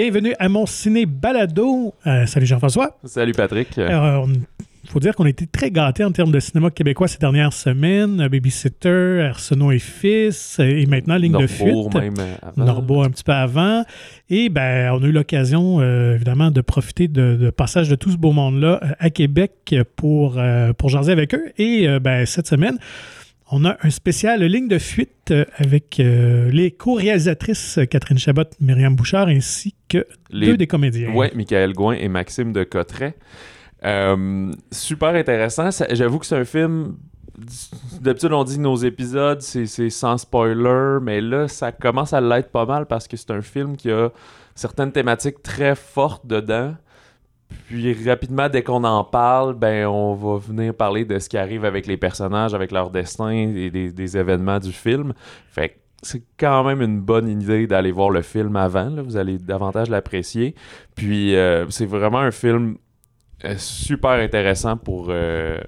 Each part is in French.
bienvenue à mon ciné balado. Euh, salut Jean-François. Salut Patrick. Alors, il faut dire qu'on a été très gâtés en termes de cinéma québécois ces dernières semaines. Babysitter, Arsenault et Fils, et maintenant Ligne de fuite. même avant. Norbeau un petit peu avant. Et ben, on a eu l'occasion, euh, évidemment, de profiter de, de passage de tout ce beau monde-là euh, à Québec pour, euh, pour jaser avec eux. Et euh, ben, cette semaine, on a un spécial ligne de fuite euh, avec euh, les co-réalisatrices euh, Catherine Chabot, Myriam Bouchard, ainsi que Les- deux des comédiens. Ouais, Michael Gouin et Maxime de Cotteret. Euh, super intéressant. J'avoue que c'est un film. D'habitude, on dit que nos épisodes, c'est sans spoiler, mais là, ça commence à l'être pas mal parce que c'est un film qui a certaines thématiques très fortes dedans. Puis rapidement, dès qu'on en parle, ben on va venir parler de ce qui arrive avec les personnages, avec leur destin et des, événements du film. Fait que c'est quand même une bonne idée d'aller voir le film avant. là. Vous allez davantage l'apprécier. Puis euh, c'est vraiment un film euh, super intéressant pour euh,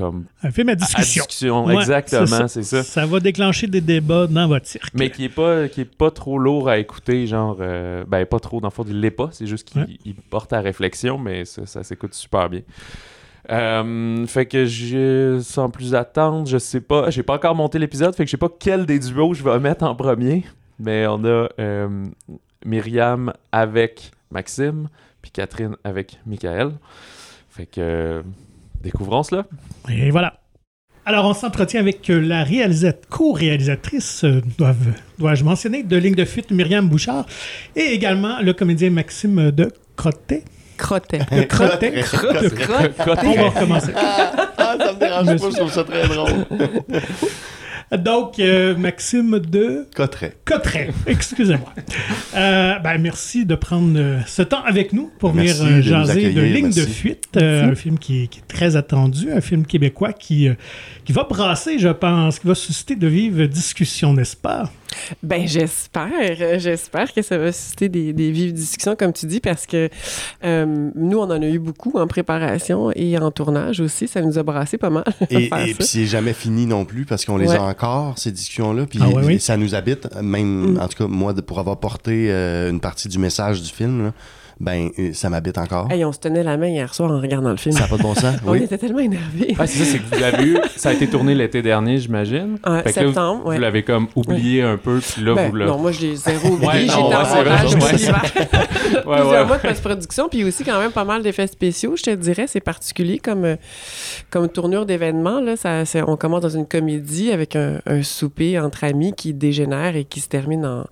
comme Un film à à discussion. Ouais, Exactement, c'est ça. Ça va déclencher des débats dans votre cirque. Mais qui est pas qui est pas trop lourd à écouter, genre euh, ben pas trop dans le fond il l'est pas, c'est juste qu'il Ouais. porte à réflexion, mais ça, ça s'écoute super bien. Euh, fait que je sans plus attendre, je sais pas, j'ai pas encore monté l'épisode, fait que je sais pas quel des duos je vais mettre en premier, mais on a euh, Myriam avec Maxime, puis Catherine avec Michael. Fait que découvrons cela. Et voilà. Alors, on s'entretient avec euh, la réalisate- co-réalisatrice, euh, dois-je mentionner, de Ligne de fuite, Myriam Bouchard, et également le comédien Maxime de Crottet. Crottet. De Crottet. De Crottet. On va recommencer. Ah, ça me dérange pas, je trouve ça très drôle. Donc, euh, Maxime de Cotteret. Cotteret. Excusez-moi. Euh, ben, merci de prendre euh, ce temps avec nous pour venir Merci de jaser de Ligne de fuite. euh, un film qui est, qui est très attendu, un film québécois qui, qui va brasser, je pense, qui va susciter de vives discussions, n'est-ce pas? Ben, j'espère. J'espère que ça va susciter des, des vives discussions, comme tu dis, parce que euh, nous, on en a eu beaucoup en préparation et en tournage aussi. Ça nous a brassé pas mal. Et, et puis c'est jamais fini non plus parce qu'on les Ouais. a encore, ces discussions-là. Puis Ah oui? ça nous habite, même, Mm. en tout cas, moi, de- pour avoir porté euh, une partie du message du film, là, ben, euh, ça m'habite encore. Hey, on se tenait la main hier soir en regardant le film. Ça n'a pas de bon sens. On Oui. était tellement énervés. Ouais, c'est ça, c'est que vous l'avez eu, ça a été tourné l'été dernier, j'imagine. En Fait que là, vous- septembre, vous, ouais. l'avez comme oublié un peu, puis là, Ben, vous le... non, moi, je l'ai zéro oublié. Ouais, J'étais en ouais, c'est vrai, montage ouais. tout l'hiver. Ouais, plusieurs ouais. mois de post-production, puis aussi quand même pas mal d'effets spéciaux, je te dirais. C'est particulier comme, euh, comme tournure d'événement. Là. Ça, c'est- on commence dans une comédie avec un, un souper entre amis qui dégénère et qui se termine en,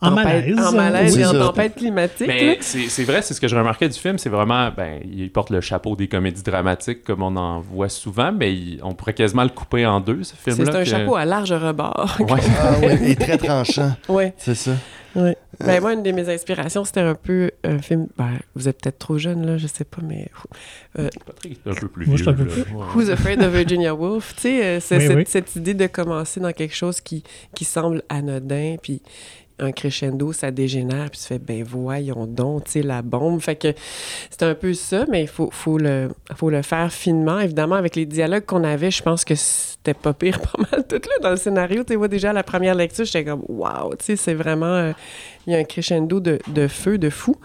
En tempête- malaise. en malaise Oui, et en tempête climatique. Mais c'est c'est vrai, c'est ce que je remarquais du film, c'est vraiment, ben, il porte le chapeau des comédies dramatiques comme on en voit souvent, mais il- on pourrait quasiment le couper en deux, ce film-là. c'est un que- chapeau à large rebord. Ouais. Ah ouais, et très tranchant, ouais. c'est ça. Ouais. Ben, moi, une de mes inspirations, c'était un peu un film. Ben, vous êtes peut-être trop jeune, là, je sais pas, mais. Patrick est un peu plus Moi, vieux. un peu plus-. Who's Afraid of Virginia Woolf? Tu sais, euh, Oui, cette, oui. cette idée de commencer dans quelque chose qui, qui semble anodin, puis un crescendo, ça dégénère, puis tu fais, ben voyons donc, tu sais, la bombe. Fait que c'est un peu ça, mais il faut, faut, le, faut le faire finement. Évidemment, avec les dialogues qu'on avait, je pense que c'était pas pire pas mal tout là dans le scénario. Tu vois, déjà à la première lecture, j'étais comme, wow, tu sais, c'est vraiment... euh, Il y a un crescendo de, de feu, de fou.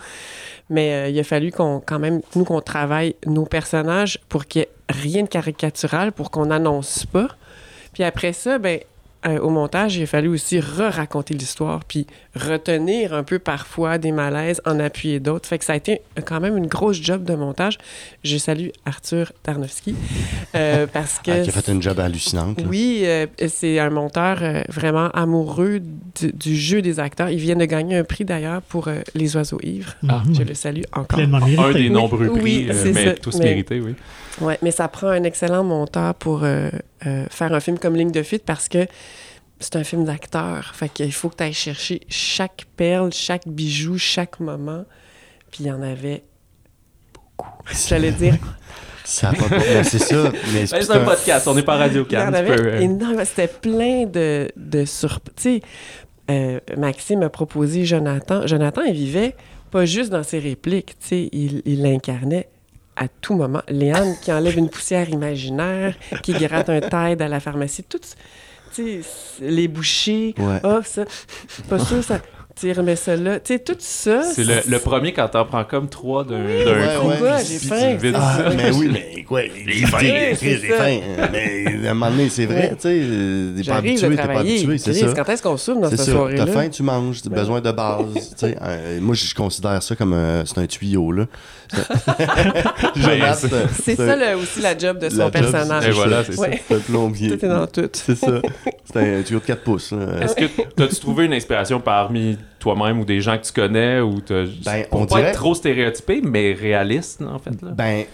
Mais euh, il a fallu qu'on, quand même, nous, qu'on travaille nos personnages pour qu'il n'y ait rien de caricatural, pour qu'on n'annonce pas. Puis après ça, ben, euh, au montage, il a fallu aussi re-raconter l'histoire, puis retenir un peu parfois des malaises, en appuyer d'autres. Fait que ça a été quand même une grosse job de montage. Je salue Arthur Tarnowski, euh, parce que... Ah, qui a fait une job hallucinante. là. Oui, euh, c'est un monteur euh, vraiment amoureux du, du jeu des acteurs. Il vient de gagner un prix d'ailleurs pour euh, Les Oiseaux Ivres. Ah. Je le salue encore. Pleinement mérité. Un des nombreux prix, Oui, euh, c'est mais ça. tous Mais- mérités, oui. Ouais, mais ça prend un excellent monteur pour euh, euh, faire un film comme Ligne de fuite parce que c'est un film d'acteur. Fait qu'il faut que tu ailles chercher chaque perle, chaque bijou, chaque moment. Puis il y en avait beaucoup. J'allais dire, Ça a pas de bon sens, c'est ça. Mais Ben, c'est C'est un un- podcast, on n'est pas radio il y en avait énormément. C'était plein de, de surprises. Tu sais, euh, Maxime a proposé Jonathan. Jonathan, il vivait pas juste dans ses répliques. Tu sais, il il l'incarnait à tout moment. Léane qui enlève une poussière imaginaire, qui gratte un Tide à la pharmacie, tout, les bouchées, Ouais. ah, ça, pas sûr, ça... Tu remets ça là. Tu sais, tout ça. C'est le, le premier quand t'en prends comme trois d'un Oui, ouais, coup. ouais. Pourquoi? J'ai puis faim. tu vides c'est Ah, ça. mais oui, mais quoi? J'ai faim, j'ai ça. faim. Mais à un moment donné, c'est vrai, tu sais, euh, t'es pas habitué, t'es pas habitué, c'est ça. Quand est-ce qu'on souffre dans C'est cette ça. soirée-là? T'as faim, tu manges. T'as besoin de base. tu sais. Euh, moi, je considère ça comme un, c'est un tuyau, là. Jonas, C'est ça le- aussi la job de son job, personnage. Et voilà, c'est ça. Ouais. C'est un plombier. Tout est dans tout. C'est ça. C'est un tuyau de 4 pouces. là. Est-ce que t'as-tu trouvé une inspiration parmi toi-même ou des gens que tu connais ou t'as Ben, pour on pas dirait- être trop stéréotypé mais réaliste en fait là. Ben,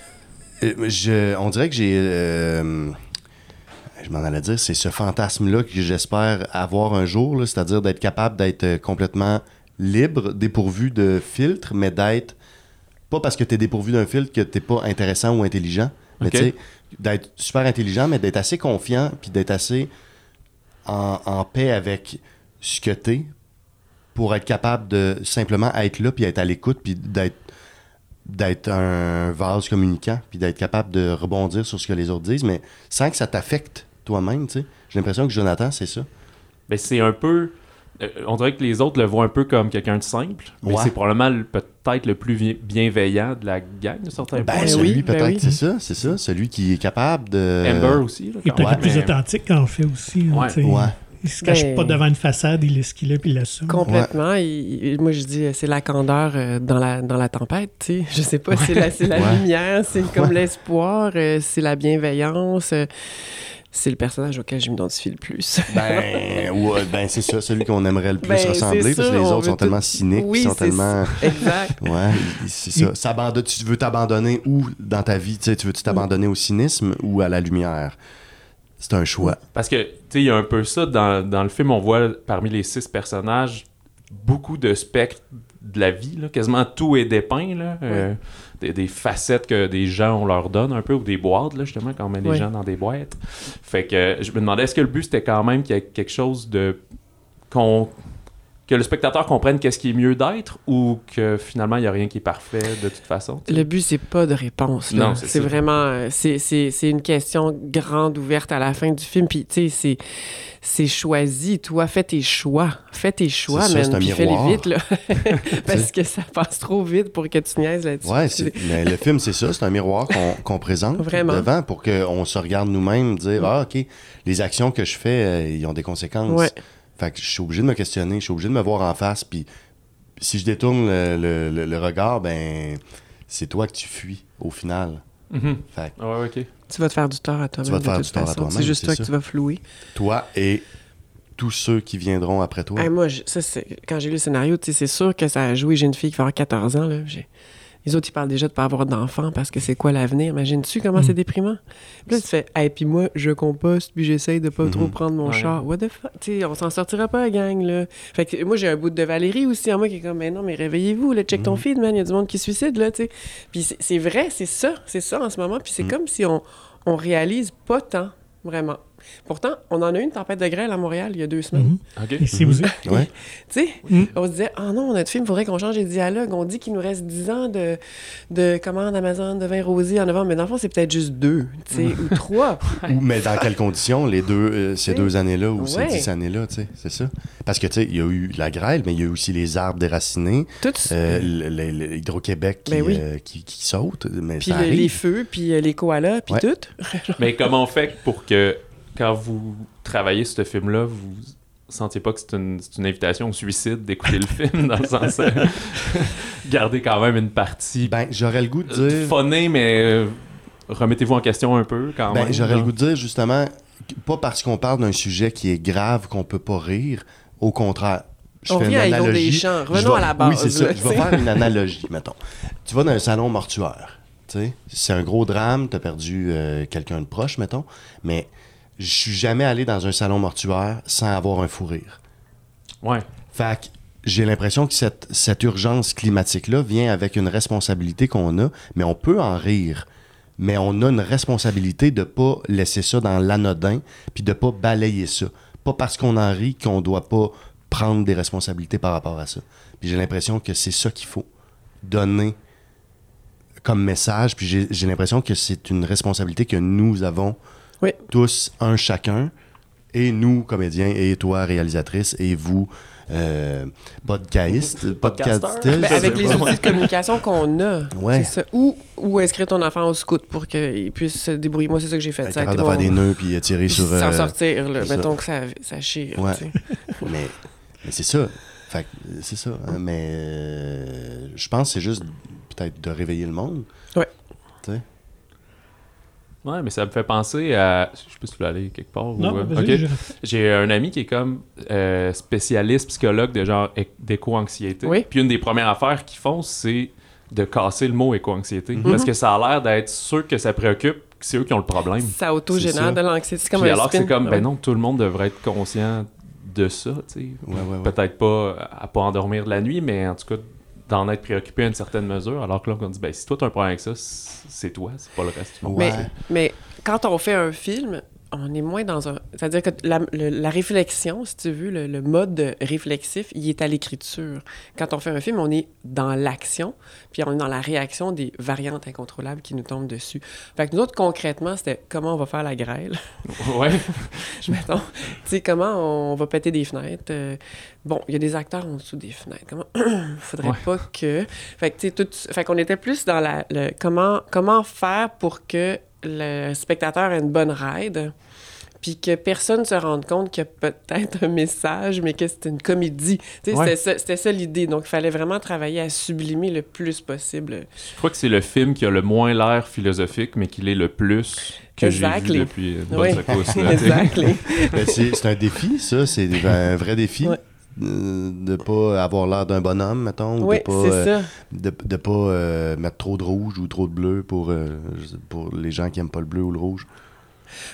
euh, je, on dirait que j'ai. euh, je m'en allais dire, c'est ce fantasme-là que j'espère avoir un jour, là, c'est-à-dire d'être capable d'être euh, complètement libre, dépourvu de filtre, mais d'être. Pas parce que tu es dépourvu d'un filtre que t'es pas intéressant ou intelligent, mais tu sais, d'être super intelligent, mais d'être assez confiant, puis d'être assez en, en paix avec ce que t'es pour être capable de simplement être là, puis être à l'écoute, puis d'être d'être un vase communicant, puis d'être capable de rebondir sur ce que les autres disent, mais sans que ça t'affecte toi-même, tu sais. J'ai l'impression que Jonathan, c'est ça. Ben, c'est un peu euh, on dirait que les autres le voient un peu comme quelqu'un de simple, mais Ouais. c'est probablement le- peut-être le plus vi- bienveillant de la gang de certains Ben, points. Ben celui, oui, ben peut-être, oui. c'est ça, c'est ça. Celui qui est capable de... Amber aussi. là, Il est quand peut-être plus mais- authentique en fait aussi. Ouais. Ouais. Il se cache Ben- pas devant une façade, il est ce qu'il est puis il l'assume. Complètement. Il- moi, je dis, euh, c'est la candeur euh, dans, la, dans la tempête, tu sais. Je sais pas, c'est la, c'est la Ouais. lumière, c'est comme Ouais. l'espoir, euh, c'est la bienveillance. c'est le personnage auquel je m'identifie le plus. Ben, ouais, ben c'est ça, celui qu'on aimerait le plus Ben, ressembler, parce que les autres sont tellement tout- cyniques, Oui, ils sont tellement... exact. Ouais, c'est ça. S'abandonne- tu veux t'abandonner où dans ta vie? Tu sais, tu veux-tu t'abandonner au cynisme ou à la lumière? C'est un choix. Parce que, tu sais, il y a un peu ça dans, dans le film, on voit parmi les six personnages beaucoup de spectres de la vie, là. quasiment tout est dépeint, là. Euh, des, des facettes que des gens on leur donne un peu, ou des boîtes, là, justement, quand on met les Oui. gens dans des boîtes. Fait que je me demandais, est-ce que le but c'était quand même qu'il y ait quelque chose de. qu'on que le spectateur comprenne qu'est-ce qui est mieux d'être ou que finalement il n'y a rien qui est parfait de toute façon. Le but, c'est pas de réponse. là. Non, c'est vraiment... C'est, c'est, c'est une question grande ouverte à la fin du film. Puis, tu sais, c'est, c'est choisi. Toi, fais tes choix. Fais tes choix, C'est ça, c'est man. un Puis fais-les vite, là. Parce que ça passe trop vite pour que tu niaises là-dessus. Ouais, c'est- mais le film, c'est ça, c'est un miroir qu'on qu'on présente Vraiment. devant pour qu'on se regarde nous-mêmes, dire Ah, OK, les actions que je fais, euh, ils ont des conséquences. Ouais. Fait que je suis obligé de me questionner, je suis obligé de me voir en face, puis si je détourne le, le- le- le regard, ben, c'est toi que tu fuis au final. Mhm. Fait que Ouais. Tu vas te faire du tort à toi-même. Tu vas te faire du tort à toi-même, C'est juste toi ça. que tu vas flouer. toi et tous ceux qui viendront après toi. Hey, moi, je- ça, c'est- quand j'ai lu le scénario, c'est sûr que ça a joué. J'ai une fille qui va avoir 14 ans. Là. J'ai- Les autres, ils parlent déjà de pas avoir d'enfants parce que c'est quoi l'avenir? Imagines-tu comment Mm. c'est déprimant? Puis là, tu fais, hey, puis moi, je composte, puis j'essaye de pas Mhm. trop prendre mon Ouais. char. What the fuck? Tu sais, on s'en sortira pas, gang, là. Fait que moi, j'ai un bout de Valérie aussi en moi qui est comme, mais non, mais réveillez-vous, là, check ton Mhm. feed, man. Il y a du monde qui se suicide, là, tu sais. Puis c'est- vrai, c'est ça, c'est ça en ce moment. Puis c'est comme si on, on réalise pas tant, vraiment. Pourtant, on en a eu une tempête de grêle à Montréal il y a deux semaines. Mhm. Ici aussi. Ouais. Tu sais, Mm. on se disait, ah non, notre film, il faudrait qu'on change les dialogues. On dit qu'il nous reste 10 ans de, de commande Amazon de vin rosé en novembre, mais dans le fond, c'est peut-être juste deux, tu sais, ou trois. Ou, mais dans quelles conditions, les deux, euh, ces deux années-là ou ces dix années-là, tu sais, c'est ça. Parce que, tu sais, il y a eu la grêle, mais il y a eu aussi les arbres déracinés, Tout. euh, le- le- le- Hydro-Québec qui, Ben oui. euh, qui, qui saute, mais puis ça le- arrive. les feux, puis euh, les koalas, puis Ouais. tout. Mais comment on fait pour que quand vous travaillez ce film-là, vous sentiez pas que c'est une, c'est une invitation au suicide d'écouter le film dans le sens euh, garder quand même une partie Ben, j'aurais le goût de euh, dire... funnée, mais euh, remettez-vous en question un peu quand Ben, même. j'aurais là. le goût de dire, justement, pas parce qu'on parle d'un sujet qui est grave qu'on peut pas rire, au contraire. Je On fais une analogie. Deschamps. Je Revenons vais- à la base. Oui, c'est ça. Je vais faire une analogie, mettons. Tu vas dans un salon mortuaire. tu sais. C'est un gros drame, tu as perdu euh, quelqu'un de proche, mettons. Mais je suis jamais allé dans un salon mortuaire sans avoir un fou rire. Ouais. Fait que j'ai l'impression que cette, cette urgence climatique-là vient avec une responsabilité qu'on a, mais on peut en rire. Mais on a une responsabilité de pas laisser ça dans l'anodin, puis de pas balayer ça. Pas parce qu'on en rit qu'on doit pas prendre des responsabilités par rapport à ça. Puis j'ai l'impression que c'est ça qu'il faut donner comme message. Puis j'ai j'ai l'impression que c'est une responsabilité que nous avons Oui. tous, un chacun, et nous, comédiens, et toi, réalisatrice, et vous, euh, podcasteur. Ben, avec les outils de communication qu'on a. Ouais. C'est ça. Ou, ou inscrire ton enfant au scout pour qu'il puisse se débrouiller? Moi, c'est ça que j'ai fait. Ça de faire des nœuds puis tirer sur. S'en euh, sortir, là. ça. Mettons que ça, ça chire. Ouais. tu sais. mais mais c'est ça. Fait c'est ça. hein, mais euh, je pense que c'est juste peut-être de réveiller le monde. Ouais. Tu sais. Ouais, mais ça me fait penser à. Je sais pas si tu veux aller quelque part. Non, ou, euh, je- J'ai un ami qui est comme euh, spécialiste psychologue de genre d'éco-anxiété. Oui. Puis une des premières affaires qu'ils font, c'est de casser le mot éco-anxiété. Mhm. Parce que ça a l'air d'être ceux que ça préoccupe, que c'est eux qui ont le problème. Ça autogénère de l'anxiété. C'est comme Puis un alors que c'est comme, ben non, tout le monde devrait être conscient de ça, tu sais. Ouais, ouais, ouais. Peut-être pas à pas endormir la nuit, mais en tout cas d'en être préoccupé à une certaine mesure. Alors que là, on dit, ben si toi t'as un problème avec ça, c'est toi, c'est pas le reste du monde. Mais, mais quand on fait un film, on est moins dans un. C'est-à-dire que la, le- la réflexion, si tu veux, le, le mode réflexif, il est à l'écriture. Quand on fait un film, on est dans l'action, puis on est dans la réaction des variantes incontrôlables qui nous tombent dessus. Fait que nous autres, concrètement, c'était comment on va faire la grêle? ouais. Mettons, tu sais, comment on va péter des fenêtres? euh, bon, il y a des acteurs en dessous des fenêtres. Comment faudrait Ouais. pas que. Fait que, tu sais, tout. Fait qu'on était plus dans la. le- comment, comment faire pour que le spectateur ait une bonne ride, puis que personne se rende compte qu'il y a peut-être un message, mais que c'était une comédie. Ouais. c'était ça, l'idée. Donc, il fallait vraiment travailler à sublimer le plus possible. Je crois que c'est le film qui a le moins l'air philosophique, mais qui l'est le plus que j'ai vu depuis une bonne Oui. secousse. Ben, c'est c'est un défi, ça. C'est un vrai défi. Ouais. De pas avoir l'air d'un bonhomme, mettons, ou oui, de pas, euh, de, de pas euh, mettre trop de rouge ou trop de bleu pour, euh, pour les gens qui aiment pas le bleu ou le rouge.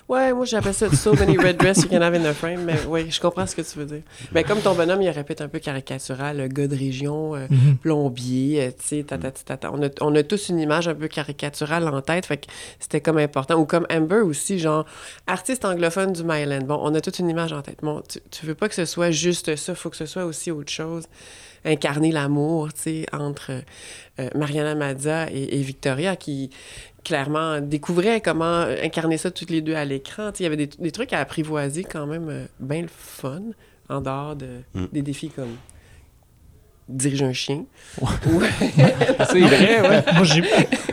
Ouais, moi j'appelle ça so many red dress you can have in a frame, mais oui, je comprends ce que tu veux dire. Mais comme ton bonhomme, il répète un peu caricatural, gars de région, euh, Mhm. plombier, euh, tu sais, tata, tata. On a, on a tous une image un peu caricaturale en tête, fait que c'était comme important. Ou comme Amber aussi, genre, artiste anglophone du Myland. Bon, on a toute une image en tête. Bon, tu, tu veux pas que ce soit juste ça, faut que ce soit aussi autre chose. Incarner l'amour, tu sais, entre euh, Mariana Mazza et, et Victoria, qui clairement découvraient comment incarner ça toutes les deux à l'écran. Il y avait des, des trucs à apprivoiser quand même euh, bien le fun, en dehors de, Mm. des défis comme diriger un chien. C'est vrai, ouais. Moi, j'ai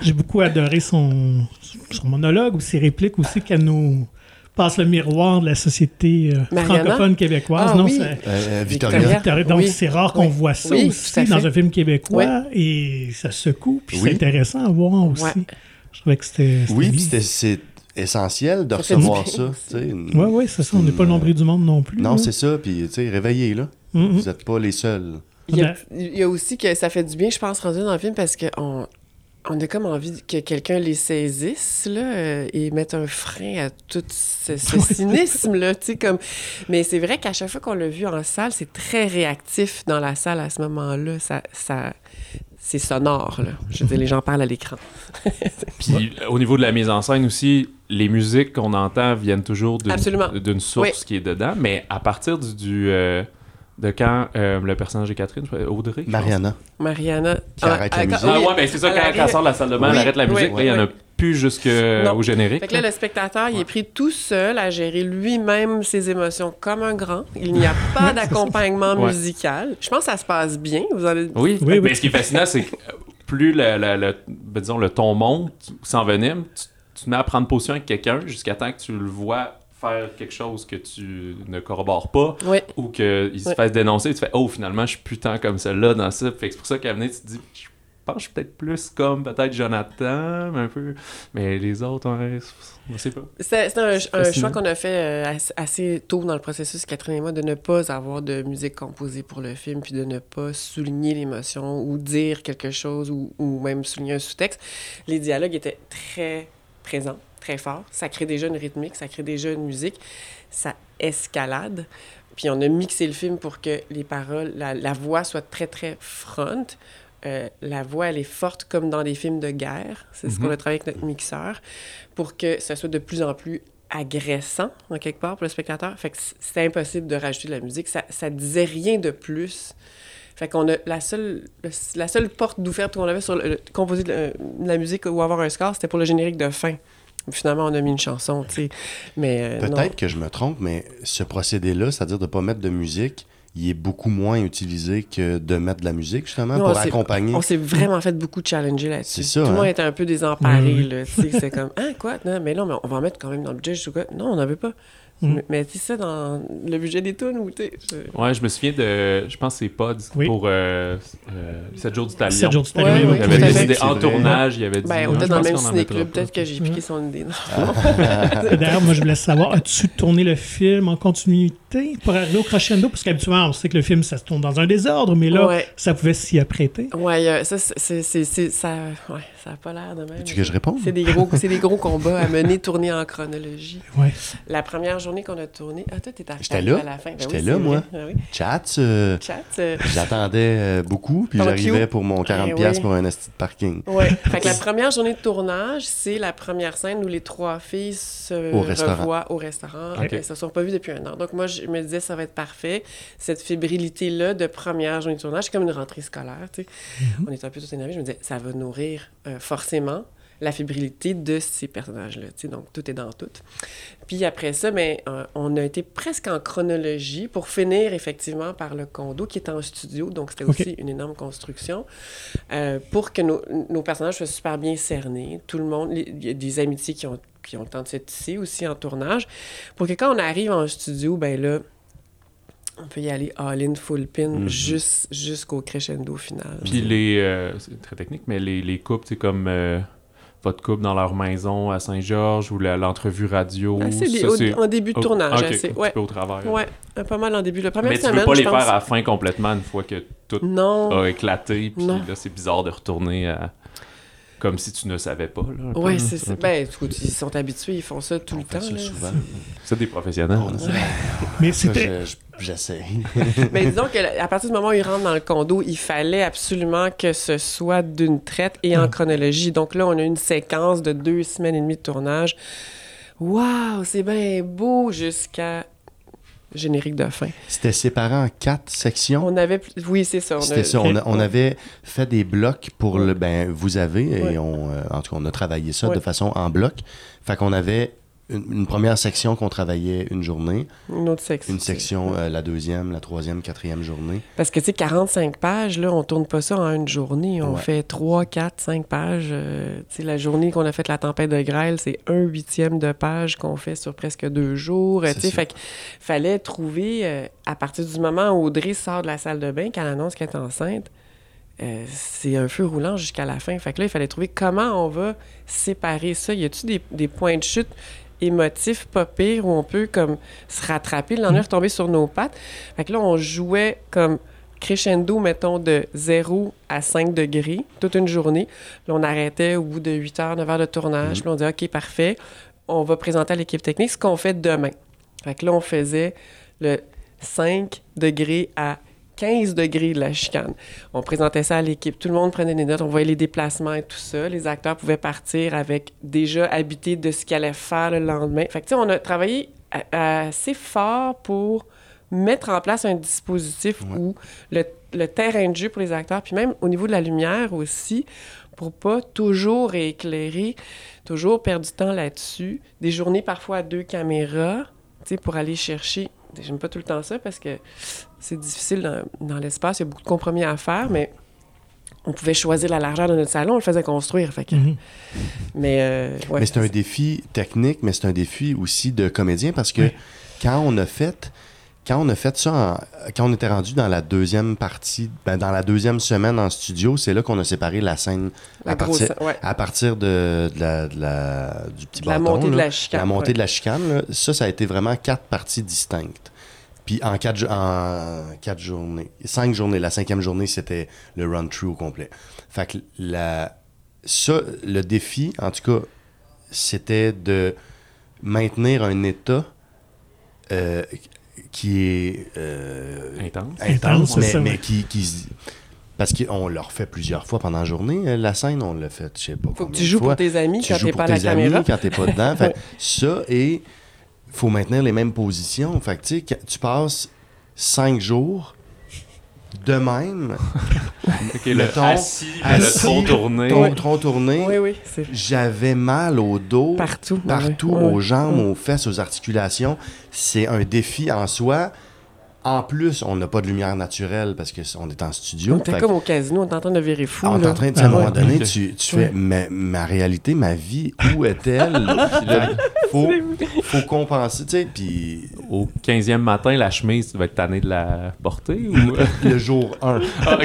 j'ai beaucoup adoré son, son monologue ou ses répliques aussi qu'elle nous passe le miroir de la société euh, francophone québécoise. Ah non, oui. ça- Euh, Victoria. Donc, Oui. c'est rare qu'on Oui. voit ça Oui, aussi dans un film québécois et ça secoue. Puis Oui. c'est intéressant à voir aussi. Je trouvais que c'était. Oui, puis c'est essentiel de Ça recevoir ça. une- Oui, oui, c'est ça. On n'est pas le nombril du monde non plus. Non, là. c'est ça. Puis, tu sais, réveillez, là. Mhm. Vous n'êtes pas les seuls. Il y, a, il y a aussi que ça fait du bien, je pense, rendu dans le film parce qu'on on a comme envie que quelqu'un les saisisse là, euh, et mette un frein à tout ce, tu sais, Comme... Mais c'est vrai qu'à chaque fois qu'on l'a vu en salle, c'est très réactif dans la salle à ce moment-là. Ça, ça, c'est sonore. Là. Je veux dire, les gens parlent à l'écran. Puis euh, au niveau de la mise en scène aussi, les musiques qu'on entend viennent toujours d'une source Oui. qui est dedans, mais à partir du, du, euh, de quand euh, le personnage de Catherine, Audrey. Mariana. Mariana. Qui arrête la ah, musique. Ah oui, ouais, mais c'est ça, quand, elle sort de la salle de bain, elle Oui, arrête la oui, musique, là, il n'y en a oui. Plus jusqu'au générique. Fait que là, le spectateur, il est pris tout seul à gérer lui-même ses émotions comme un grand. Il n'y a pas d'accompagnement Ouais. musical. Je pense que ça se passe bien. Vous avez... Oui, Oui, mais oui. ce qui est fascinant, c'est que plus le, le- le- ben, disons, le ton monte, s'envenime, tu, tu te mets à prendre position avec quelqu'un jusqu'à temps que tu le vois faire quelque chose que tu ne corrobores pas Oui. ou qu'il se Ouais. fasse dénoncer, tu fais « Oh, finalement, je suis plus tant comme celle-là dans ça. » Fait que c'est pour ça qu'à venir, tu te dis « Je pense que je suis peut-être plus comme peut-être Jonathan, mais un peu... Mais les autres, ouais, on sait pas. C'est un, choix qu'on a fait euh, assez, assez tôt dans le processus, Catherine et moi, de ne pas avoir de musique composée pour le film, puis de ne pas souligner l'émotion ou dire quelque chose ou, ou même souligner un sous-texte. Les dialogues étaient très présents, très forts. Ça crée déjà une rythmique, ça crée déjà une musique. Ça escalade. Puis on a mixé le film pour que les paroles, la, la voix soit très, très front. Euh, la voix, elle est forte comme dans des films de guerre. C'est ce Mhm. qu'on a travaillé avec notre mixeur pour que ça soit de plus en plus agressant, en quelque part, pour le spectateur. Fait que c'était impossible de rajouter de la musique. Ça, ça disait rien de plus. Fait qu'on a la seule, le- la seule porte d'ouverture qu'on avait sur le, le- composer de la, de la musique ou avoir un score, c'était pour le générique de fin. Finalement, on a mis une chanson, tu sais. Mais euh. Peut-être que je me trompe, mais ce procédé-là, c'est-à-dire de ne pas mettre de musique, il est beaucoup moins utilisé que de mettre de la musique, justement, Non, pour c'est- accompagner. On s'est vraiment fait beaucoup challenger là-dessus. C'est ça, Tout le hein? monde était un peu désemparé. Là, sais, C'est comme, hein, quoi? Non, mais non, mais on va en mettre quand même dans le budget. Je suis quoi? Non, on n'en veut pas. Mm. Mais, tu sais, ça dans le budget des tunes ou tu sais. je- Ouais, je me souviens de. Je pense que c'est Pods Oui. pour euh, euh, 7 jours d'Italien. 7 jours. Ouais, oui, ouais, oui. Il avait décidé en tournage, il avait dit. Ben, on était je dans le pense même ciné-club. Peut-être que j'ai piqué son idée. Non. D'ailleurs, moi, je voulais savoir, as-tu tourné le film en continuité pour arriver au crescendo? Parce qu'habituellement, on sait que le film, ça se tourne dans un désordre, mais là, Ouais. ça pouvait s'y apprêter. Ouais, euh, ça, c'est- ça, ouais, ça a pas l'air de même. Tu veux que je réponde? C'est des gros, c'est des gros combats à mener, tourner en chronologie. Ouais. La première journée qu'on a tourné, ah toi t'étais J'étais arrivé là. à la fin. Ben J'étais oui, là, moi. Ah oui. Chat, euh, Chat. euh, j'attendais euh, beaucoup, puis j'arrivais pour mon 40$ Eh piastres oui. pour un esti de parking. Ouais. fait que la première journée de tournage, c'est la première scène où les trois filles se Au revoient au restaurant. Ok. Elles se sont pas vues depuis un an. Donc moi, je me disais, ça va être parfait. Cette fébrilité-là de première journée de tournage, c'est comme une rentrée scolaire. tu sais. On est un peu tous énervés. Je me disais, ça va nourrir euh, forcément la fébrilité de ces personnages-là. tu sais. Donc tout est dans tout. Puis après ça, ben, euh, on a été presque en chronologie pour finir effectivement par le condo qui est en studio. Donc c'était aussi une énorme construction euh, pour que nos, nos personnages soient super bien cernés. Tout le monde, il y a des amitiés qui ont, qui ont le temps de se tisser aussi en tournage. Pour que quand on arrive en studio, ben là, on peut y aller all-in, full pin, Mhm. jus- jusqu'au crescendo final. Puis les. euh, c'est très technique, mais les, les couples, c'est comme. euh, votre couple dans leur maison à Saint-Georges ou l'entrevue radio. Ah, c'est des- ça, au- c'est- en début de Oh, tournage, ok, assez. un petit Ouais, peu au travers. ouais, euh, pas mal en début. La première Mais tu semaine, veux pas les je faire pense. à la fin complètement une fois que tout Non. a éclaté, puis Non. là, c'est bizarre de retourner à... comme si tu ne savais pas. Là. c'est ça. Ben, écoute, ils sont habitués, ils font ça tout On le fait temps. ça là. souvent. C'est des professionnels. Mais Ça, c'était. je- J'essaie. Mais disons qu'à partir du moment où ils rentrent dans le condo, il fallait absolument que ce soit d'une traite et en Mm. chronologie. Donc là, on a une séquence de deux semaines et demie de tournage. Waouh, c'est bien beau jusqu'à générique de fin. C'était séparé en quatre sections? On avait... Oui, c'est ça. C'était ça. On, a- on Ouais. avait fait des blocs pour le. Ben, vous avez, et Ouais. on, euh, en tout cas, on a travaillé ça Ouais. de façon en bloc. Fait qu'on avait une, une première section qu'on travaillait une journée, Une autre section. une section euh, la deuxième, la troisième, quatrième journée. Parce que, tu sais, 45 pages, là, on tourne pas ça en une journée. On Ouais. fait 3, 4, 5 pages. Euh, tu sais, la journée qu'on a fait la tempête de grêle, c'est un huitième de page qu'on fait sur presque deux jours. Euh, Tu sais, fait qu'il fallait trouver, euh, à partir du moment où Audrey sort de la salle de bain, qu'elle annonce qu'elle est enceinte, euh, c'est un feu roulant jusqu'à la fin. Fait que là, il fallait trouver comment on va séparer ça. Y a-tu des, des points de chute? Émotifs pas pires où on peut comme se rattraper, le lendemain retomber sur nos pattes? Fait que là, on jouait comme crescendo, mettons, de 0 à 5 degrés toute une journée. Là, on arrêtait au bout de 8 heures, 9 heures de tournage. Mhm. Puis on dit, OK, parfait, on va présenter à l'équipe technique ce qu'on fait demain. Fait que là, on faisait le 5 degrés à 15 degrés de la chicane. On présentait ça à l'équipe. Tout le monde prenait des notes. On voyait les déplacements et tout ça. Les acteurs pouvaient partir avec déjà habité de ce qu'ils allaient faire le lendemain. Fait que, tu sais, on a travaillé assez fort pour mettre en place un dispositif Ouais. où le, le terrain de jeu pour les acteurs, puis même au niveau de la lumière aussi, pour pas toujours éclairer, toujours perdre du temps là-dessus. Des journées parfois à deux caméras, tu sais, pour aller chercher. J'aime pas tout le temps ça parce que c'est difficile dans, dans l'espace, il y a beaucoup de compromis à faire, mais on pouvait choisir la largeur de notre salon, on le faisait construire. Fait que- Mhm. Mais, euh, ouais. mais c'est un défi technique, mais c'est un défi aussi de comédien parce que Oui. quand on a fait. Quand on a fait ça, en- quand on était rendu dans la deuxième partie, ben, dans la deuxième semaine en studio, c'est là qu'on a séparé la scène la à partir, grosse- ouais. à partir de, de la, de la- du petit La bâton. montée de la chicane. La montée ouais. de la chicane, là, ça, ça a été vraiment quatre parties distinctes. Puis en quatre, en quatre journées, cinq journées, la cinquième journée, c'était le run-through au complet. Fait que la, ça, le défi, en tout cas, c'était de maintenir un état euh, qui est euh, Intense. intense, mais, mais qui, qui se- Parce qu'on l'a refait plusieurs fois pendant la journée, euh, la scène, on l'a fait, je sais pas Faut que combien tu de joues fois. pour tes amis Tu quand joues t'es pour pas à la tes amis caméra. quand t'es pas dedans. Fait ça, et faut maintenir les mêmes positions. Fait que, tu sais, quand tu passes cinq jours de même, le assis, le assis, tronc tourné. ton tronc tourné, Oui, oui, c'est j'avais mal au dos, partout. partout, Ouais, ouais. aux jambes, Ouais. aux fesses, aux articulations. C'est un défi en soi. En plus, on n'a pas de lumière naturelle parce qu'on est en studio. On était Fait comme au casino, on est en train de virer fou. Ah, on est en train de, sais, à un Ah moment donné, tu, tu fais, mais ma réalité, ma vie, où est-elle? Là, faut, faut compenser, tu sais, puis Au 15e matin, la chemise, tu vas être tanné de la porter ou? le jour 1, Ah,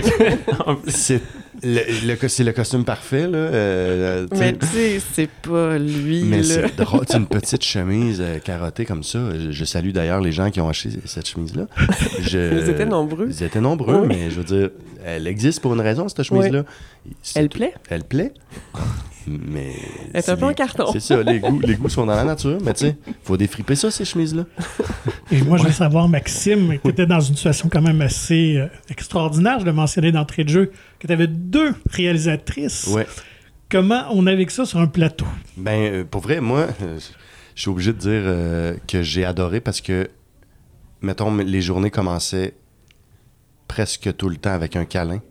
c'est le, le co- c'est le costume parfait, là. euh, tu sais. Mais tu sais, c'est pas lui, Mais c'est drôle, une petite chemise euh, carottée comme ça. Je, je salue d'ailleurs les gens qui ont acheté cette chemise-là. Ils étaient nombreux. Ils étaient nombreux, Oui. mais je veux dire, elle existe pour une raison, cette chemise-là. Elle plaît? Elle plaît. Mais. Elle est un peu en carton. C'est ça, les goûts, les goûts sont dans la nature, mais tu sais, faut défriper ça, ces chemises-là. Et moi, je veux savoir, Maxime, tu étais dans une situation quand même assez euh, extraordinaire. Je l'ai mentionné d'entrée de jeu, que tu avais deux réalisatrices. Ouais. Comment on navigue ça sur un plateau? Ben, euh, pour vrai, moi, euh, je suis obligé de dire euh, que j'ai adoré parce que, mettons, les journées commençaient presque tout le temps avec un câlin.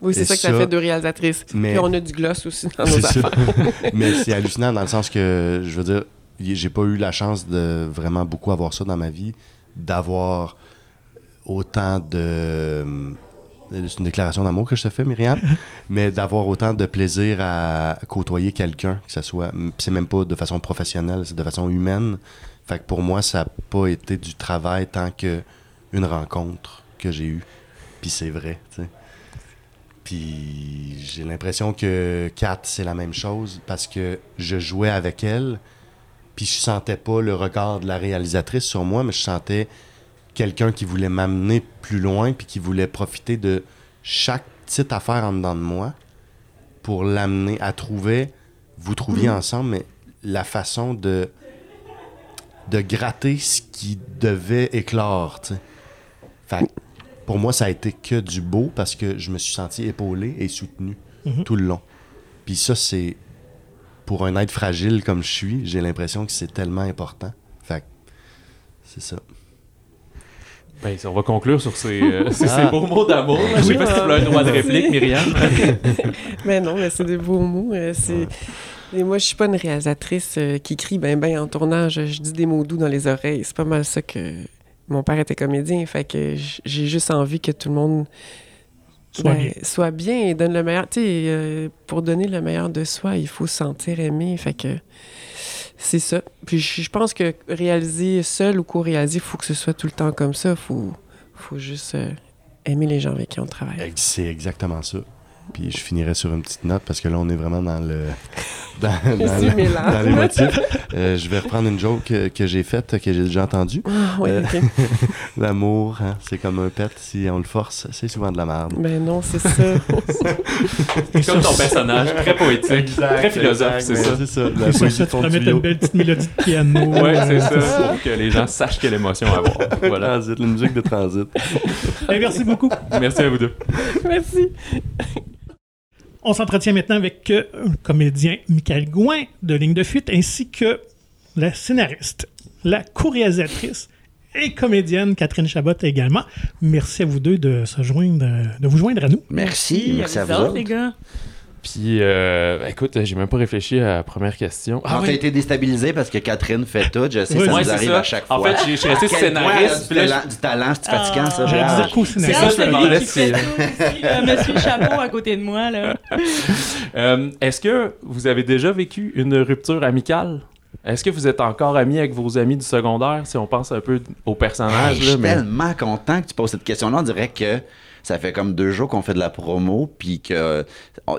Oui, c'est ça que ça ça, fait deux réalisatrices. mais- Puis on a du gloss aussi dans nos affaires. Mais c'est hallucinant dans le sens que, je veux dire, j'ai pas eu la chance de vraiment beaucoup avoir ça dans ma vie, d'avoir autant de. euh, C'est une déclaration d'amour que je te fais, Myriam, mais d'avoir autant de plaisir à côtoyer quelqu'un, que ce soit. C'est même pas de façon professionnelle, c'est de façon humaine. Fait que pour moi, ça n'a pas été du travail tant que une rencontre que j'ai eue. Puis c'est vrai, tu sais. Puis j'ai l'impression que Kat, c'est la même chose parce que je jouais avec elle, puis je sentais pas le regard de la réalisatrice sur moi, mais je sentais quelqu'un qui voulait m'amener plus loin, puis qui voulait profiter de chaque petite affaire en dedans de moi pour l'amener à trouver, vous trouviez ensemble, mais la façon de, de gratter ce qui devait éclore. Fait que pour moi, ça a été que du beau parce que je me suis senti épaulé et soutenu Mhm. tout le long. Puis ça, c'est pour un être fragile comme je suis, j'ai l'impression que c'est tellement important. Fait que c'est ça. Ben, on va conclure sur ces, euh, ces- ces Ah. beaux mots d'amour. Je sais pas si tu voulais un droit de réplique, Myriam. mais non, mais c'est des beaux mots. euh, c'est... Et moi, je suis pas une réalisatrice euh, qui crie ben ben en tournage. Je dis des mots doux dans les oreilles. C'est pas mal ça que mon père était comédien. Fait que j'ai juste envie que tout le monde Soit ben, bien. soit bien et donne le meilleur. Tu sais, euh, pour donner le meilleur de soi, il faut se sentir aimé. Fait que c'est ça. Puis je pense que réaliser seul ou co-réaliser, il faut que ce soit tout le temps comme ça. faut, faut juste euh, aimer les gens avec qui on travaille. C'est exactement ça. Puis je finirai sur une petite note parce que là, on est vraiment dans le. dans, dans suis le- mélange. dans les motifs. Euh, je vais reprendre une joke que, que j'ai faite, que j'ai déjà entendue. Ah, ouais, Euh, ok. L'amour, hein, c'est comme un pet. Si on le force, c'est souvent de la merde. Ben non, c'est ça. Et Comme ton personnage, très poétique, très philosophe, c'est ça. C'est ça. Et La sur ça, tu mettre une belle petite mélodie de piano. Ouais, c'est euh, ça, pour que les gens sachent quelle émotion avoir. Voilà. Transit, la musique de transit. Ben, merci beaucoup. Merci à vous deux. Merci. On s'entretient maintenant avec euh, le comédien Michael Gouin de Ligne de fuite ainsi que la scénariste, la co-réalisatrice et comédienne Catherine Chabot également. Merci à vous deux de se joindre, euh, de vous joindre à nous. Merci, merci à vous autres. les gars. Puis, euh, écoute, j'ai même pas réfléchi à la première question. Ah, t'as été déstabilisé parce que Catherine fait tout. Je sais, Oui. ça Ouais, nous c'est arrive ça. à chaque En fois. fait, j'ai- je suis resté quel point scénariste. Du, talent, du talent, c'est fatigant, ça? Gérard? dire C'est co-scénariste. ça, je me demandais si- fait Monsieur Chapeau à côté de moi, là. Euh, Est-ce que vous avez déjà vécu une rupture amicale? Est-ce que vous êtes encore amis avec vos amis du secondaire, si on pense un peu au personnage? Hey, je suis mais- tellement content que tu poses cette question-là. On dirait que ça fait comme deux jours qu'on fait de la promo, puis qu'il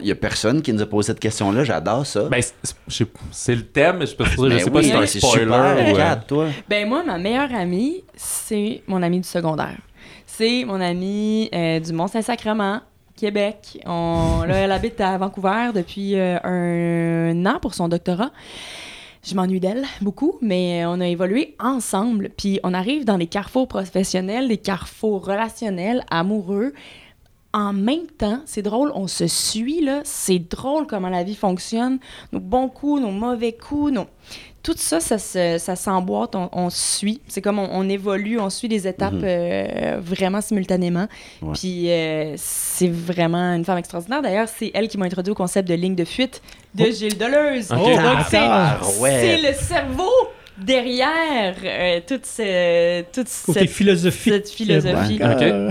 y a personne qui nous a posé cette question-là. J'adore ça. Ben, c'est- le thème, mais je, peux- je Ben sais pas si c'est un c'est spoiler super. ou... euh, toi. Ben moi, ma meilleure amie, c'est mon amie du secondaire. C'est mon amie euh, du Mont-Saint-Sacrement, Québec. On, là, elle habite à Vancouver depuis euh, un an pour son doctorat. Je m'ennuie d'elle beaucoup, mais on a évolué ensemble. Puis on arrive dans les carrefours professionnels, les carrefours relationnels, amoureux. En même temps, c'est drôle, on se suit, là. C'est drôle comment la vie fonctionne. Nos bons coups, nos mauvais coups, nos... tout ça, ça, se- ça s'emboîte, on, suit. C'est comme on, on évolue, on suit les étapes Mhm. euh, vraiment simultanément. Ouais. Puis euh, c'est vraiment une femme extraordinaire. D'ailleurs, c'est elle qui m'a introduit au concept de ligne de fuite de Oh. Gilles Deleuze. Ok. Donc, c'est Ah, ouais. c'est le cerveau derrière euh, toute, ce- toute cette, philosophie. Euh,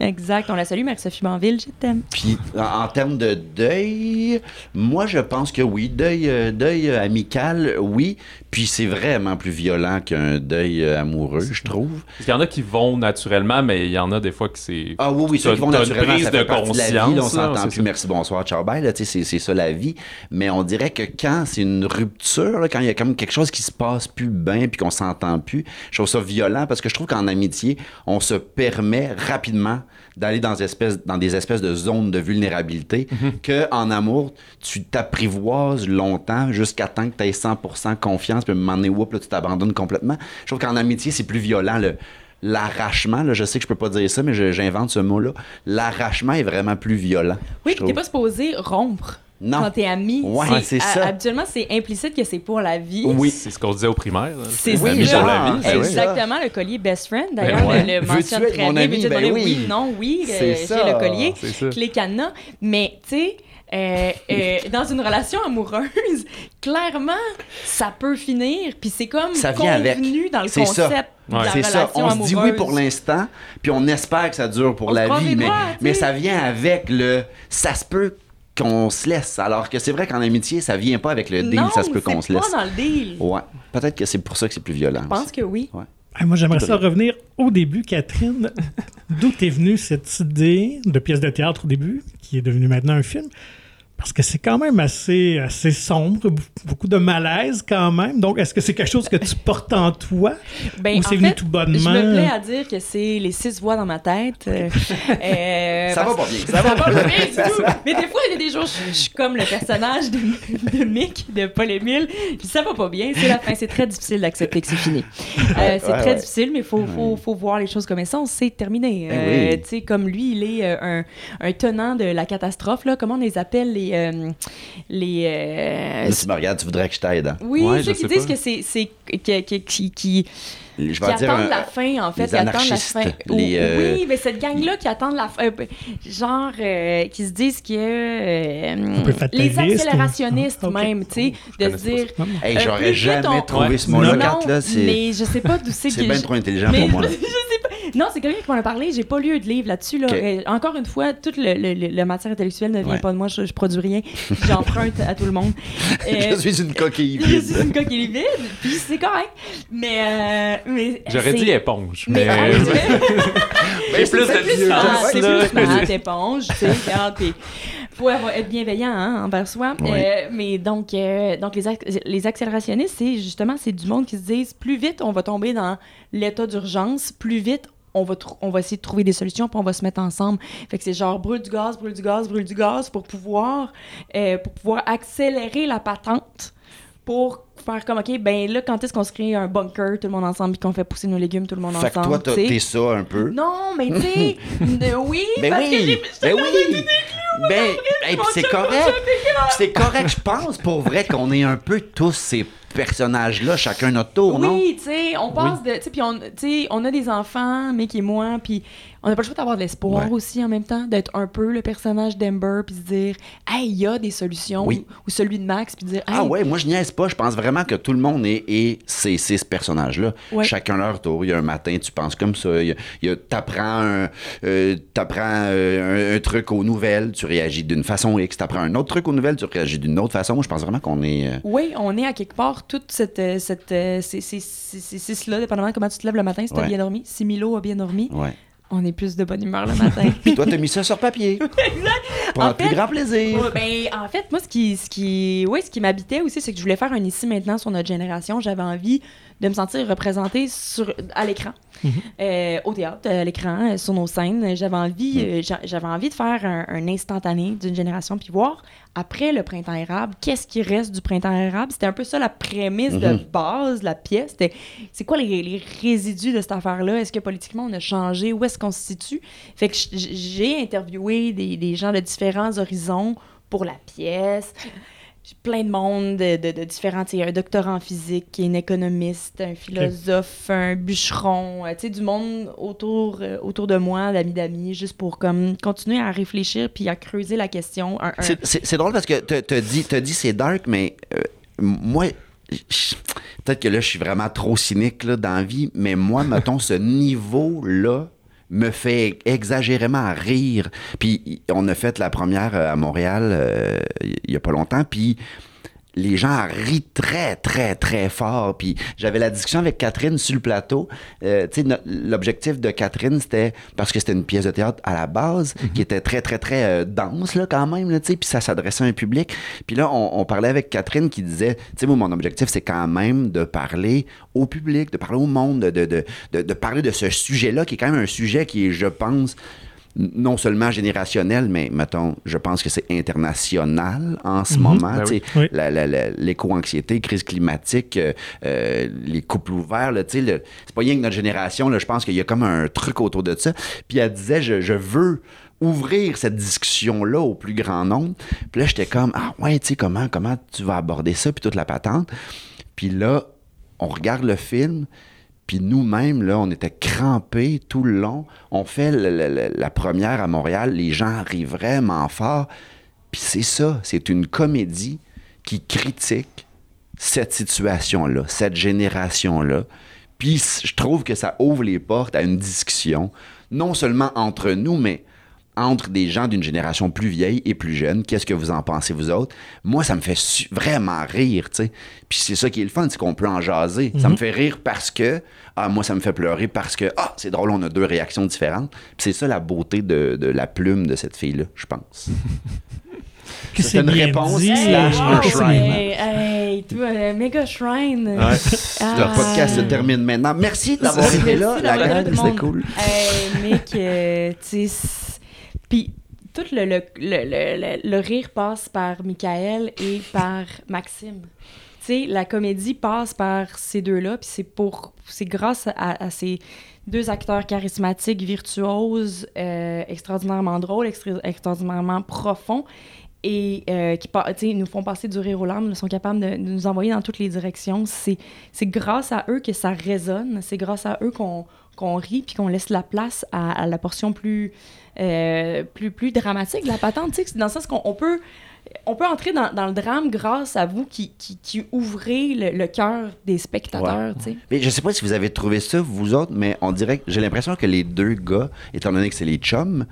Exact. On la salue, Marie-Sophie Banville, je t'aime. Puis en, en termes de deuil, moi je pense que oui, deuil, euh, deuil euh, amical, oui. Puis c'est vraiment plus violent qu'un deuil euh, amoureux, je trouve. Parce qu'il y en a qui vont naturellement, mais il y en a des fois que c'est. Ah oui, oui, ceux qui vont naturellement, prise ça fait de partie de la vie, là, on conscience, s'entend plus, ça. merci, bonsoir, ciao, bye, là, c'est c'est ça la vie. Mais on dirait que quand c'est une rupture, là, quand il y a comme quelque chose qui se passe plus bien, puis qu'on s'entend plus, je trouve ça violent, parce que je trouve qu'en amitié, on se permet rapidement d'aller dans, espèces- dans des espèces de zones de vulnérabilité, Mhm. que en amour, tu t'apprivoises longtemps jusqu'à temps que tu aies 100% confiance, puis à un moment donné, whoop, là, tu t'abandonnes complètement. Je trouve qu'en amitié, c'est plus violent, le l'arrachement, là, je sais que je peux pas dire ça, mais j'invente ce mot-là. L'arrachement est vraiment plus violent. Oui, t'es pas supposé rompre Non. quand t'es ami. Ouais, c'est ça. Habituellement, c'est implicite que c'est pour la vie. Oui. C'est ce qu'on disait au primaire. C'est Oui, Ami ça. pour la vie. c'est vrai. Exactement, le collier best friend. D'ailleurs, ouais. le, mentionne être très mon bien. ami? Ben mon ami? oui. Oui, non, oui, C'est euh, j'ai ça. le collier. Ça. Clé cadenas. Mais, tu sais, euh, euh, dans une relation amoureuse, clairement, ça peut finir. Puis c'est comme Ça vient avec. dans le C'est ça. concept Ouais. la C'est ça. On se dit oui pour l'instant, puis on espère que ça dure pour On la vie, mais, ça vient avec le. Ça se peut qu'on se laisse. Alors que c'est vrai qu'en amitié, ça vient pas avec le deal, non, ça se peut qu'on se c'est laisse. pas dans le deal. Ouais. Peut-être que c'est pour ça que c'est plus violent. Je pense que oui. Ah, Moi, j'aimerais ça revenir au début, Catherine. D'où est venue cette idée de pièce de théâtre au début, qui est devenue maintenant un film? Parce que c'est quand même assez, assez sombre, beaucoup de malaise quand même. Donc, est-ce que c'est quelque chose que tu portes en toi? Ben, Ou c'est en venu fait, tout bonnement? Je me plais à dire que c'est les six voix dans ma tête. euh, euh, Ça va pas bien. Ça va pas bien du tout. Mais des fois, il y a des jours, je, je suis comme le personnage de, de Mick de Paul Émile. Puis ça va pas bien. C'est la fin. C'est très difficile d'accepter que c'est fini. Euh, c'est Ouais, très ouais. difficile, mais il faut, faut, faut voir les choses comme elles sont. C'est terminé. Ben Euh, oui. Tu sais, comme lui, il est un, un tenant de la catastrophe. Là. Comment on les appelle les. Euh, les euh, Là, tu me regardes, tu voudrais que je t'aide. hein? oui, Ouais, ceux qui disent pas. que c'est. c'est que- que- qui, qui, Je vais qui dire attendent un- la fin, en fait. les qui attendent la fin. les, euh, Oui, mais cette gang-là qui attendent la fin. euh, genre, euh, qui se disent que. euh, les fataliste, accélérationnistes, ou- Ah, même, tu sais, de se dire. Hey, j'aurais jamais trouvé Ouais. ce mot-là, là. C'est mais je sais pas d'où c'est c'est bien trop intelligent mais- pour moi. je sais. Non, c'est quelqu'un qui m'en a parlé. J'ai pas lu de livre là-dessus. Là. Euh, encore une fois, toute le, le- le- la matière intellectuelle ne vient Ouais. pas de moi. Je, je produis rien. J'emprunte à tout le monde. Je Euh, suis une coquille je suis vide. une coquille vide, puis c'est correct. Mais, euh, mais J'aurais dit éponge. Mais, Mais, ah, mais plus de plus smart, éponge, tu sais, regarde, puis faut avoir- être bienveillant hein, envers soi. Euh, mais donc, euh, donc les, ac- les accélérationnistes, c'est justement, c'est du monde qui se disent, plus vite on va tomber dans l'état d'urgence, plus vite on va, on va essayer de trouver des solutions, puis on va se mettre ensemble. Fait que c'est genre brûle du gaz, brûle du gaz, brûle du gaz pour pouvoir, euh, pour pouvoir accélérer la patente pour faire comme, OK, ben là, quand est-ce qu'on se crée un bunker, tout le monde ensemble, puis qu'on fait pousser nos légumes, tout le monde Fait que ensemble, toi, t'as- tu sais? t'es ça un peu. Non, mais tu sais, oui, Ben parce que oui, j'ai- ben oui. Ben, hey, puis c'est correct. C'est correct, je pense pour vrai qu'on est un peu tous ces personnages-là, chacun notre tour, non? Oui, tu sais, on passe de. Tu sais, on, on a des enfants, Mick et moi, puis on n'a pas le choix d'avoir de l'espoir Ouais. aussi en même temps, d'être un peu le personnage d'Ember, puis se dire, hey, il y a des solutions, Oui. ou, ou celui de Max, puis dire, hey, Ah ouais, moi je niaise pas. Je pense vraiment que tout le monde est, est ces six personnages-là. Ouais. Chacun leur tour. Il y a un matin, tu penses comme ça. Il y a, a- t'apprends un, euh, euh, un, un truc aux nouvelles, tu réagis d'une façon X. T'apprends un autre truc aux nouvelles, tu réagis d'une autre façon. Je pense vraiment qu'on est. euh, Oui, on est à quelque part toute cette, euh, cette euh, ces, ces, ces, ces six-là, dépendamment de comment tu te lèves le matin, si t'as Ouais. bien dormi, si Milo a bien dormi, Ouais. on est plus de bonne humeur le matin. Puis toi, t'as mis ça sur papier. Pour En plus fait- grand plaisir. Ouais, ben, en fait, moi, ce qui, ce qui, ouais, ce qui m'habitait aussi, c'est que je voulais faire un ici maintenant sur notre génération. J'avais envie de me sentir représentée sur, à l'écran, Euh, au théâtre, à l'écran, sur nos scènes. J'avais envie, euh, j'a- j'avais envie de faire un, un instantané d'une génération, puis voir après le printemps érable, qu'est-ce qui reste du printemps érable? C'était un peu ça la prémisse de Mhm. base, de la pièce. C'est quoi les, les résidus de cette affaire-là? Est-ce que politiquement on a changé? Où est-ce qu'on se situe? Fait que j- j'ai interviewé des, des gens de différents horizons pour la pièce. Plein de monde de, de, de différents, un docteur en physique, un économiste, un philosophe, un bûcheron, euh, tu sais, du monde autour, euh, autour de moi, d'amis d'amis, juste pour comme continuer à réfléchir puis à creuser la question. Un- C'est- drôle parce que t'as dit, t'as dit c'est dark, mais euh, moi, peut-être que là, je suis vraiment trop cynique là, dans la vie, mais moi, mettons, ce niveau-là me fait exagérément rire. Puis on a fait la première euh, à Montréal euh, il y a pas longtemps, puis les gens rient très, très, très fort. Puis j'avais la discussion avec Catherine sur le plateau. Euh, tu sais, no- l'objectif de Catherine, c'était, parce que c'était une pièce de théâtre à la base, qui était très, très, très euh, dense, là, quand même, là, puis ça s'adressait à un public. Puis là, on, on parlait avec Catherine qui disait, tu sais, moi, mon objectif, c'est quand même de parler au public, de parler au monde, de, de, de, de- de parler de ce sujet-là, qui est quand même un sujet qui est, je pense, non seulement générationnel, mais mettons, je pense que c'est international en ce Mhm. moment. Ben oui. L'éco-anxiété, crise climatique, euh, euh, les couples ouverts, c'est pas rien que notre génération, là, je pense qu'il y a comme un truc autour de ça. Puis elle disait, je, je veux ouvrir cette discussion-là au plus grand nombre. Puis là, j'étais comme, ah ouais, tu sais, comment, comment tu vas aborder ça, puis toute la patente. Puis là, on regarde le film, puis nous-mêmes, là, on était crampés tout le long. On fait la première à Montréal, les gens arrivent vraiment fort. Puis c'est ça, c'est une comédie qui critique cette situation-là, cette génération-là. Puis je trouve que ça ouvre les portes à une discussion, non seulement entre nous, mais entre des gens d'une génération plus vieille et plus jeune. Qu'est-ce que vous en pensez, vous autres? Moi, ça me fait vraiment rire, tu sais. Puis c'est ça qui est le fun, c'est qu'on peut en jaser. Ça me fait rire parce que, ah, moi, ça me fait pleurer parce que, ah, c'est drôle, on a deux réactions différentes. Puis c'est ça la beauté de, de la plume de cette fille-là, je pense. C'est une réponse dit. slash un C'est shrine. Hey, hey, toi, euh, méga shrine. Ah. Le podcast se termine maintenant. Merci d'avoir été là, la gang, c'était cool. Hey, mec, euh, tu sais, Puis tout le, le, le, le, rire passe par Michael et par Maxime. Tu sais, la comédie passe par ces deux-là, puis c'est pour, c'est grâce à, ces deux acteurs charismatiques, virtuoses, euh, extraordinairement drôles, extra- extraordinairement profonds, et euh, qui nous font passer du rire aux larmes, sont capables de, de nous envoyer dans toutes les directions. C'est grâce à eux que ça résonne, c'est grâce à eux qu'on qu'on rit puis qu'on laisse la place à, à la portion plus, euh, plus, plus dramatique de la patente. Dans le sens qu'on on peut, on peut entrer dans, dans le drame grâce à vous qui, qui, qui ouvrez le, le cœur des spectateurs. tu sais. Mais je sais pas si vous avez trouvé ça, vous autres, mais on dirait que j'ai l'impression que les deux gars, étant donné que c'est les chums,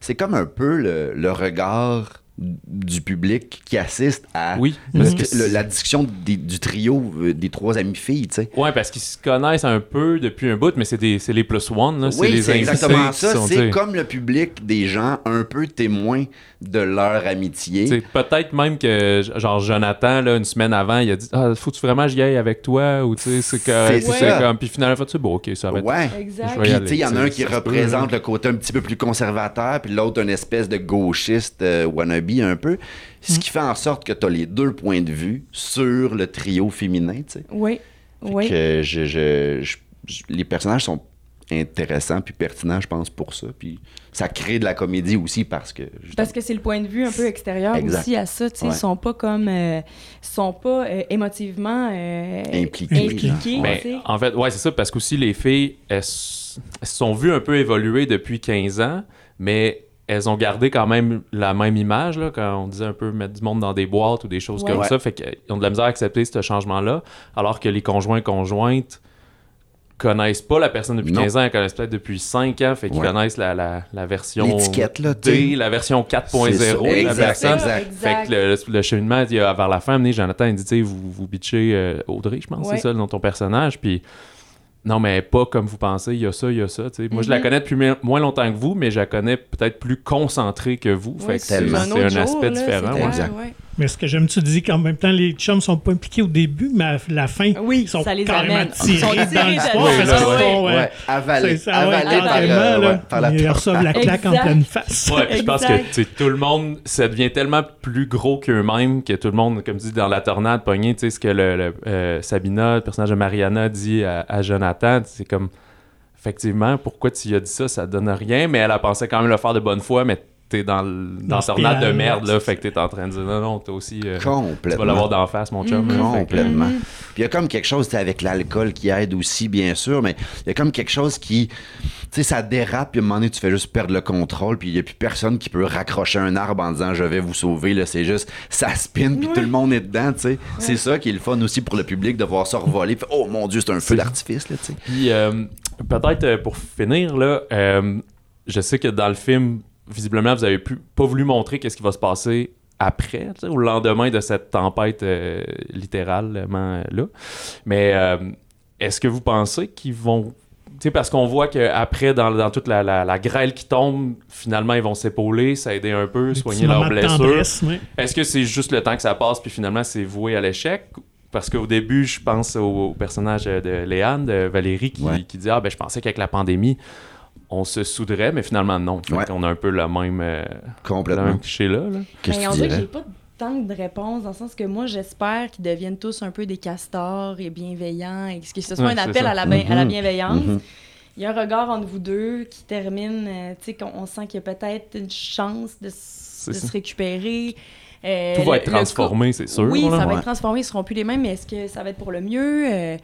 c'est comme un peu le, le regard du public qui assiste à Oui, parce parce que que le- la discussion des- du trio euh, des trois amies filles, tu sais. Ouais, parce qu'ils se connaissent un peu depuis un bout, mais c'est des- c'est les plus one, là. Oui, les c'est invités exactement ça. sont, C'est tu comme le public des gens un peu témoins de leur amitié. tu Peut-être même que, genre, Jonathan, là, une semaine avant, il a dit Ah, faut-tu vraiment que j'y aille avec toi? Ou tu sais, c'est que. C'est tu sais, ça. comme. Puis finalement, fait, bon, ok, ça va être. Ouais. Puis, tu il y en a tu un qui représente le côté un petit peu plus conservateur, puis l'autre, une espèce de gauchiste euh, wannabe un peu. Ce Mm. qui fait en sorte que tu as les deux points de vue sur le trio féminin, tu sais. Oui, oui. Que je, je- je- je- les personnages sont intéressants puis pertinents, je pense, pour ça. Puis ça crée de la comédie aussi parce que... Parce que c'est le point de vue un peu extérieur Exact. aussi à ça. tu sais, Ouais. Ils sont pas comme. euh, sont pas euh, émotivement euh, Impliqués. Ben, en fait, ouais, c'est ça, parce qu'aussi les filles, elles, s- elles se sont vues un peu évoluer depuis 15 ans, mais elles ont gardé quand même la même image, là, quand on disait un peu mettre du monde dans des boîtes ou des choses Ouais. comme Ouais. ça, fait qu'ils ont de la misère à accepter ce changement-là, alors que les conjoints conjointes connaissent pas la personne depuis Non. 15 ans, elles connaissent peut-être depuis 5 ans, fait qu'ils Ouais. connaissent la, la, la version là. D, la version 4.0 C'est ça, de la personne. exact. Fait que le, le cheminement, il y a- vers la fin, amené, Jonathan, il dit, tu sais, vous, vous bitchez euh, Audrey, je pense, Ouais. c'est ça, dans ton personnage, puis non, mais pas comme vous pensez, il y a ça, il y a ça, tu sais. Moi, je la Mhm. connais depuis moins longtemps que vous, mais je la connais peut-être plus concentrée que vous, Oui, fait que c'est tellement. c'est un, aspect différent. ouais. ouais. Mais ce que j'aime, tu dis qu'en même temps, les chums sont pas impliqués au début, mais à la fin, Oui, ils sont ça les carrément amène. tirés Ils sont dans tirés l'histoire dedans. parce Oui, qu'ils là, sont, Ouais, euh, avalé, c'est ça, ouais, avalé par, euh, ouais, par la Ils reçoivent la claque en Exact. pleine face. Ouais, puis je pense que tout le monde, ça devient tellement plus gros qu'eux-mêmes que tout le monde, comme dit dans la tornade poignée, tu sais, ce que le, le, euh, Sabina, le personnage de Mariana, dit à, à Jonathan, c'est comme, effectivement, pourquoi tu y as dit ça, ça donne rien, mais elle a pensé quand même le faire de bonne foi, mais t'es dans, le- dans tornade de merde, là. Fait que t'es en train de dire non, non, t'as aussi. euh, tu Complètement. vas l'avoir d'en face, mon chum. Mhm. que- Complètement. Puis il y a comme quelque chose, tu sais, avec l'alcool qui aide aussi, bien sûr, mais il y a comme quelque chose qui, tu sais, ça dérape, puis à un moment donné, tu fais juste perdre le contrôle, puis il n'y a plus personne qui peut raccrocher un arbre en disant je vais vous sauver, là, c'est juste, ça spin, puis tout le monde est dedans, tu sais. C'est ça qui est le fun aussi pour le public de voir ça revoler, puis oh mon Dieu, c'est un feu d'artifice, là, tu sais. Puis euh, peut-être euh, pour finir, là, euh, je sais que dans le film, visiblement, vous avez pu, pas voulu montrer qu'est-ce qui va se passer après, au lendemain de cette tempête euh, littéralement euh, là. Mais euh, est-ce que vous pensez qu'ils vont. Tu sais, parce qu'on voit qu'après, dans, dans toute la, la- la grêle qui tombe, finalement, ils vont s'épauler, s'aider un peu, Des soigner leurs blessures. Est-ce que c'est juste le temps que ça passe, puis finalement, c'est voué à l'échec? Parce qu'au début, je pense au, au personnage de Léane, de Valérie, qui, Ouais. qui dit Ah, ben, je pensais qu'avec la pandémie, on se souderait, mais finalement, non. Fait Ouais. qu'on a un peu le même, euh, le Complètement. même cliché là. là. Qu'est-ce Mais que on tu dirais? j'ai pas tant de réponses, dans le sens que moi, j'espère qu'ils deviennent tous un peu des castors et bienveillants, et que ce soit Ouais, un appel à la, bien- à la Mhm. bienveillance. Mhm. Il y a un regard entre vous deux qui termine, euh, tu sais, qu'on on sent qu'il y a peut-être une chance de, s- se récupérer. Euh, Tout va être transformé, c'est sûr. Oui, là. ça va Ouais. être transformé, ils seront plus les mêmes, mais est-ce que ça va être pour le mieux? Euh,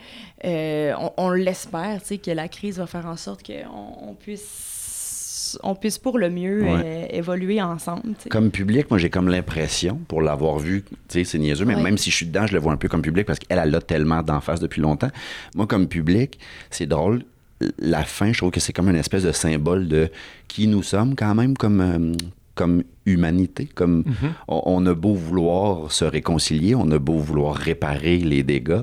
euh, on on l'espère, tu sais, que la crise va faire en sorte qu'on on puisse, on puisse pour le mieux Ouais. euh, évoluer ensemble. Comme public, moi, j'ai comme l'impression, pour l'avoir vu, tu sais, c'est niaiseux, mais Ouais. même si je suis dedans, je le vois un peu comme public parce qu'elle, elle a tellement d'en face depuis longtemps. Moi, comme public, c'est drôle. La fin, je trouve que c'est comme une espèce de symbole de qui nous sommes, quand même, comme, euh, comme humanité. Comme Mhm. on, on a beau vouloir se réconcilier, on a beau vouloir réparer les dégâts.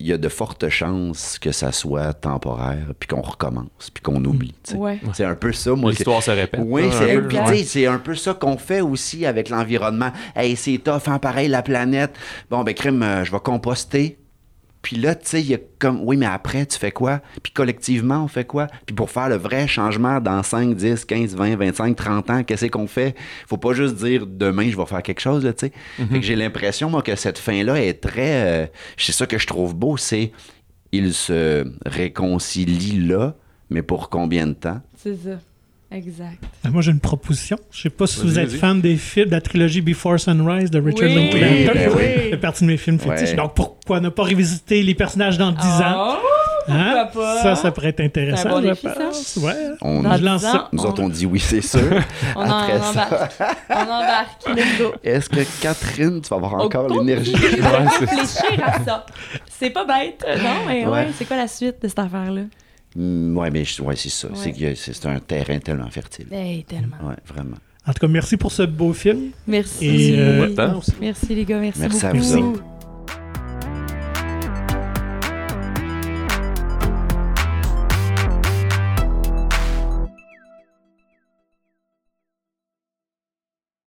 Il y a de fortes chances que ça soit temporaire, puis qu'on recommence, puis qu'on oublie. Ouais. C'est un peu ça, moi. que- L'histoire se répète. oui, un peu, c'est un peu ça qu'on fait aussi avec l'environnement. Hey, c'est tough, hein, pareil, la planète. Bon, ben, crime, euh, je vais composter. Puis là, tu sais, il y a comme, oui, mais après, tu fais quoi? Puis collectivement, on fait quoi? Puis pour faire le vrai changement dans 5, 10, 15, 20, 25, 30 ans, qu'est-ce qu'on fait? Faut pas juste dire demain, je vais faire quelque chose, tu sais. Fait que j'ai l'impression, moi, que cette fin-là est très. euh, c'est ça que je trouve beau, c'est. Ils se réconcilient là, mais pour combien de temps? C'est ça. Exact. Ben, Moi, j'ai une proposition. Je sais pas si vous êtes fan des films de la trilogie Before Sunrise de Richard Oui, Linklater. ben oui. Ça fait partie de mes films fétiches. Ouais. Donc, pourquoi ne pas revisiter les personnages dans 10 ans? Oh, Hein? pas? Ça, ça pourrait être intéressant. C'est bon je défi, ça. pense. Ouais. On, Dans je lance 10 ans, ça. nous autres, on dit oui, c'est sûr. on, en- Après on ça. embarque. on embarque. Let's go. Est-ce que Catherine, tu vas avoir encore l'énergie? réfléchir à ça. C'est pas bête. Non, mais ouais, Ouais. c'est quoi la suite de cette affaire-là? Mm, ouais, mais je- ouais, c'est ça. Ouais. C'est un terrain tellement fertile. Hey, tellement. Ouais, vraiment. En tout cas, merci pour ce beau film. Merci. Et, euh. Merci les gars, merci, Merci à beaucoup. vous autres.